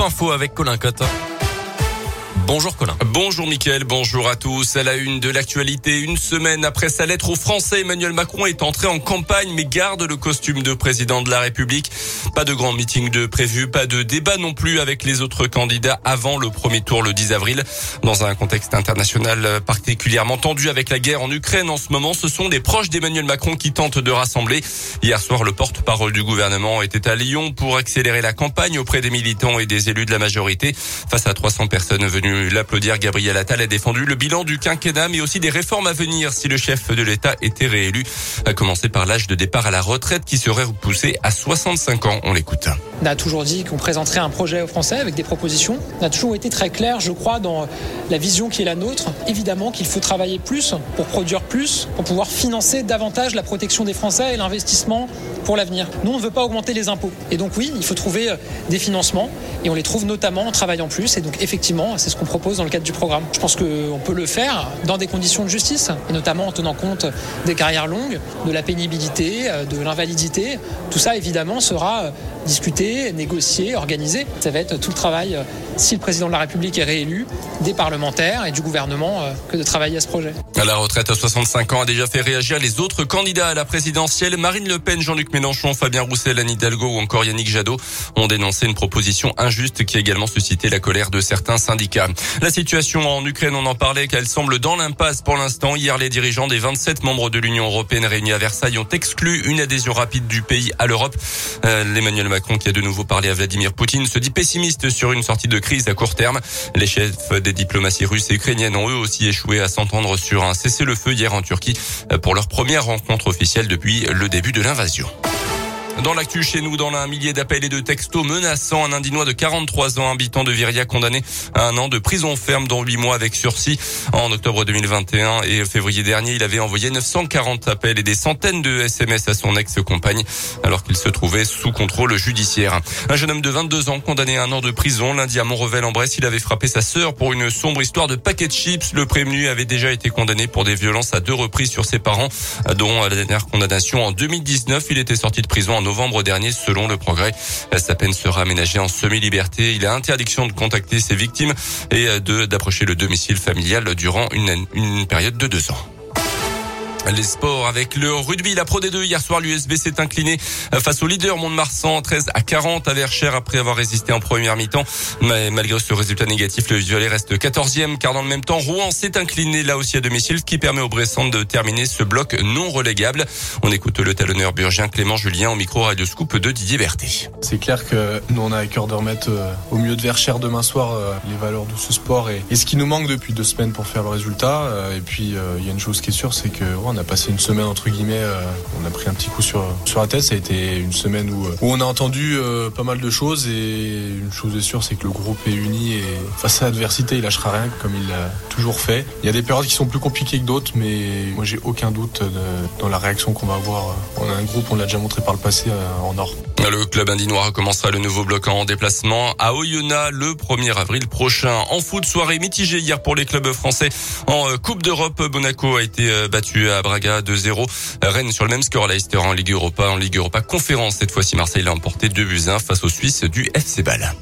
Scoop Info avec Colin Cotte. Bonjour Colin. Bonjour Mickaël, bonjour à tous. À la une de l'actualité, une semaine après sa lettre aux Français, Emmanuel Macron est entré en campagne mais garde le costume de président de la République. Pas de grand meeting de prévu, pas de débat non plus avec les autres candidats avant le premier tour le 10 avril. Dans un contexte international particulièrement tendu avec la guerre en Ukraine en ce moment, ce sont des proches d'Emmanuel Macron qui tentent de rassembler. Hier soir, le porte-parole du gouvernement était à Lyon pour accélérer la campagne auprès des militants et des élus de la majorité. Face à 300 personnes venues l'applaudir. Gabriel Attal a défendu le bilan du quinquennat, mais aussi des réformes à venir si le chef de l'État était réélu. À commencer par l'âge de départ à la retraite qui serait repoussé à 65 ans. On l'écoute. On a toujours dit qu'on présenterait un projet aux Français avec des propositions. On a toujours été très clair, je crois, dans la vision qui est la nôtre. Évidemment qu'il faut travailler plus pour produire plus, pour pouvoir financer davantage la protection des Français et l'investissement pour l'avenir. Nous, on ne veut pas augmenter les impôts. Et donc oui, il faut trouver des financements et on les trouve notamment en travaillant plus. Et donc effectivement, c'est ce qu'on propose dans le cadre du programme. Je pense qu'on peut le faire dans des conditions de justice, et notamment en tenant compte des carrières longues, de la pénibilité, de l'invalidité. Tout ça, évidemment, sera discuté, négocié, organisé. Ça va être tout le travail, si le président de la République est réélu, des parlementaires et du gouvernement que de travailler à ce projet. La retraite à 65 ans a déjà fait réagir les autres candidats à la présidentielle. Marine Le Pen, Jean-Luc Mélenchon, Fabien Roussel, Anne Hidalgo ou encore Yannick Jadot ont dénoncé une proposition injuste qui a également suscité la colère de certains syndicats. La situation en Ukraine, on en parlait, qu'elle semble dans l'impasse pour l'instant. Hier, les dirigeants des 27 membres de l'Union européenne réunis à Versailles ont exclu une adhésion rapide du pays à l'Europe. Euh, Macron, qui a de nouveau parlé à Vladimir Poutine, se dit pessimiste sur une sortie de crise à court terme. Les chefs des diplomaties russes et ukrainiennes ont eux aussi échoué à s'entendre sur un cessez-le-feu hier en Turquie pour leur première rencontre officielle depuis le début de l'invasion. Dans l'actu chez nous, dans un millier d'appels et de textos menaçant un Indinois de 43 ans, habitant de Viria, condamné à un an de prison ferme dans 8 mois avec sursis. En octobre 2021 et février dernier, il avait envoyé 940 appels et des centaines de SMS à son ex-compagne alors qu'il se trouvait sous contrôle judiciaire. Un jeune homme de 22 ans condamné à un an de prison lundi à Montrevel en Bresse. Il avait frappé sa sœur pour une sombre histoire de paquet de chips. Le prévenu avait déjà été condamné pour des violences à deux reprises sur ses parents, dont la dernière condamnation en 2019. Il était sorti de prison en novembre dernier, selon le progrès. Sa peine sera aménagée en semi-liberté. Il a interdiction de contacter ses victimes et de d'approcher le domicile familial durant une, une période de deux ans. Les sports avec le rugby, la Pro D2 hier soir, l'USB s'est incliné face au leader Mont-de-Marsan 13 à 40 à Verchères après avoir résisté en première mi-temps. Mais malgré ce résultat négatif, le violet reste 14e car dans le même temps, Rouen s'est incliné là aussi à domicile, ce qui permet aux Bressans de terminer ce bloc non relégable. On écoute le talonneur burgien Clément Julien au micro Radio Scoop de Didier Berthet. C'est clair que nous on a à cœur de remettre au milieu de Verchères demain soir les valeurs de ce sport et, ce qui nous manque depuis deux semaines pour faire le résultat. Et puis il y a une chose qui est sûre, c'est que on a passé une semaine entre guillemets, euh, on a pris un petit coup sur sur la tête. Ça a été une semaine où, où on a entendu euh, pas mal de choses et une chose est sûre, c'est que le groupe est uni et face à l'adversité, il lâchera rien comme il l'a toujours fait. Il y a des périodes qui sont plus compliquées que d'autres, mais moi j'ai aucun doute dans la réaction qu'on va avoir. On a un groupe, on l'a déjà montré par le passé euh, en or. Le club indinois recommencera le nouveau bloc en déplacement à Oyonnax le 1er avril prochain. En foot, soirée mitigée hier pour les clubs français en Coupe d'Europe. Monaco a été battu à Braga 2-0. Rennes sur le même score, Leicester en Ligue Europa, en Ligue Europa conférence. Cette fois-ci, Marseille l'a emporté 2 buts 1 face aux Suisses du FC Ball.